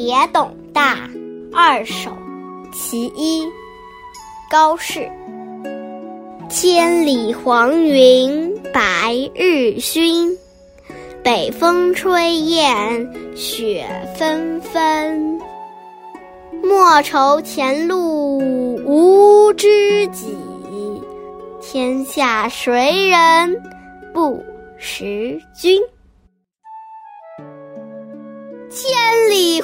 别董大二首其一，高适。千里黄云白日曛，北风吹雁雪纷纷。莫愁前路无知己，天下谁人不识君。